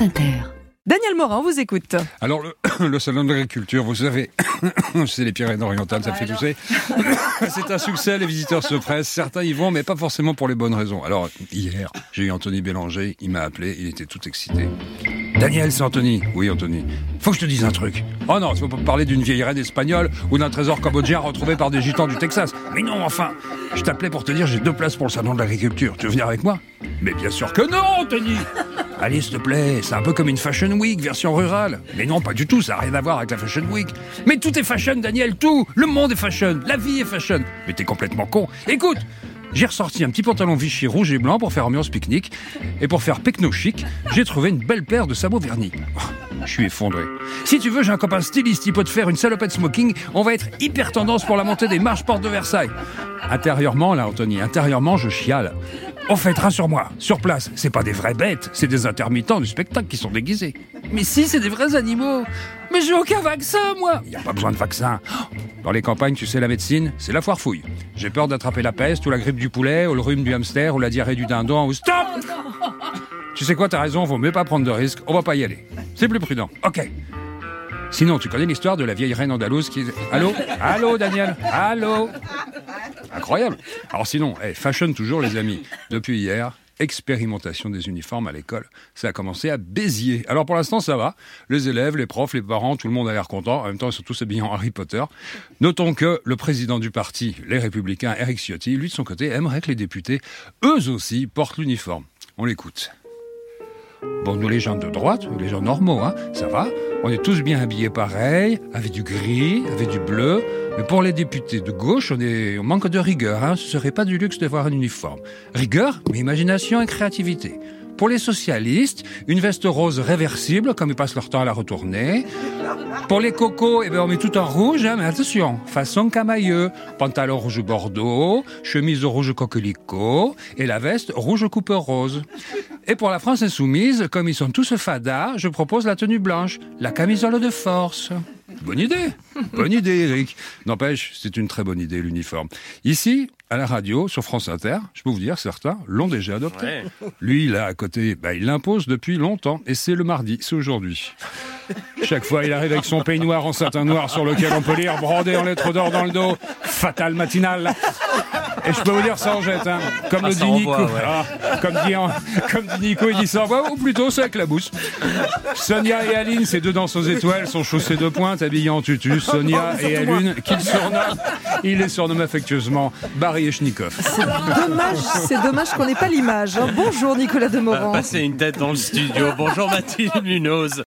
France Inter. Daniel Morin, on vous écoute. Alors, le, le salon de l'agriculture, vous savez, c'est les Pyrénées-Orientales, ça me fait tousser. c'est un succès, les visiteurs se pressent. Certains y vont, mais pas forcément pour les bonnes raisons. Alors, hier, j'ai eu Anthony Bélanger, il m'a appelé, il était tout excité. Daniel, c'est Anthony. Oui, Anthony. Faut que je te dise un truc. Oh non, tu vas pas parler d'une vieille reine espagnole ou d'un trésor cambodgien retrouvé par des gitans du Texas. Mais non, enfin Je t'appelais pour te dire j'ai deux places pour le salon de l'agriculture. Tu veux venir avec moi? Mais bien sûr que non, Anthony Allez, s'il te plaît, c'est un peu comme une Fashion Week version rurale. Mais non, pas du tout, ça n'a rien à voir avec la Fashion Week. Mais tout est fashion, Daniel, tout Le monde est fashion, la vie est fashion. Mais t'es complètement con. Écoute j'ai ressorti un petit pantalon Vichy rouge et blanc pour faire ambiance pique-nique. Et pour faire pecno chic, j'ai trouvé une belle paire de sabots vernis. Oh, je suis effondré. Si tu veux, j'ai un copain styliste, il peut te faire une salopette smoking. On va être hyper tendance pour la montée des marches portes de Versailles. Intérieurement, là, Anthony, intérieurement, je chiale. Au fait, rassure-moi, sur place, c'est pas des vraies bêtes, c'est des intermittents du spectacle qui sont déguisés. Mais si, c'est des vrais animaux. Mais j'ai aucun vaccin, moi. Il n'y a pas besoin de vaccin. Dans les campagnes, tu sais, la médecine, c'est la foire fouille. J'ai peur d'attraper la peste ou la grippe du poulet ou le rhume du hamster ou la diarrhée du dindon ou stop. Tu sais quoi, t'as raison, vaut mieux pas prendre de risques, on va pas y aller. C'est plus prudent. Ok. Sinon, tu connais l'histoire de la vieille reine andalouse qui... Allô? Allô, Daniel? Allô? Incroyable. Alors sinon, hey, fashion toujours, les amis. Depuis hier, expérimentation des uniformes à l'école. Ça a commencé à Béziers. Alors pour l'instant, ça va. Les élèves, les profs, les parents, tout le monde a l'air content. En même temps, ils sont tous habillés en Harry Potter. Notons que le président du parti, les Républicains, Eric Ciotti, lui de son côté, aimerait que les députés, eux aussi, portent l'uniforme. On l'écoute. Bon, nous les gens de droite, les gens normaux, hein, ça va. On est tous bien habillés pareil, avec du gris, avec du bleu. Mais pour les députés de gauche, on, est, on manque de rigueur. Hein. Ce serait pas du luxe d'avoir un uniforme. Rigueur, mais imagination et créativité. Pour les socialistes, une veste rose réversible, comme ils passent leur temps à la retourner. Pour les cocos, eh ben, on met tout en rouge, hein, mais attention, façon camailleux. Pantalon rouge bordeaux, chemise rouge coquelicot, et la veste rouge coupe rose. Et pour la France insoumise, comme ils sont tous fadas, je propose la tenue blanche, la camisole de force. Bonne idée Bonne idée, Eric. N'empêche, c'est une très bonne idée, l'uniforme. Ici, à la radio, sur France Inter, je peux vous dire, certains l'ont déjà adopté. Ouais. Lui, là, à côté, bah, il l'impose depuis longtemps. Et c'est le mardi, c'est aujourd'hui. Chaque fois, il arrive avec son peignoir en satin noir sur lequel on peut lire, brandé en lettres d'or dans le dos, fatal matinal. Et je peux vous dire, ça en jette, hein. Comme Ah, le ça dit Nico. ouais. Ah, comme, dit, comme dit Nico, il dit ça envoie, ou plutôt c'est avec la bouche. Sonia et Aline, ces deux danseuses étoiles, sont chaussées de pointe, habillées en tutu. Sonia et Aline, qu'il surnomme, il les surnomme affectueusement Barry et Schnikov. Dommage, c'est dommage qu'on n'ait pas l'image. hein. Bonjour Nicolas Demorand. Passer une tête dans le studio. Bonjour Mathilde Munoz.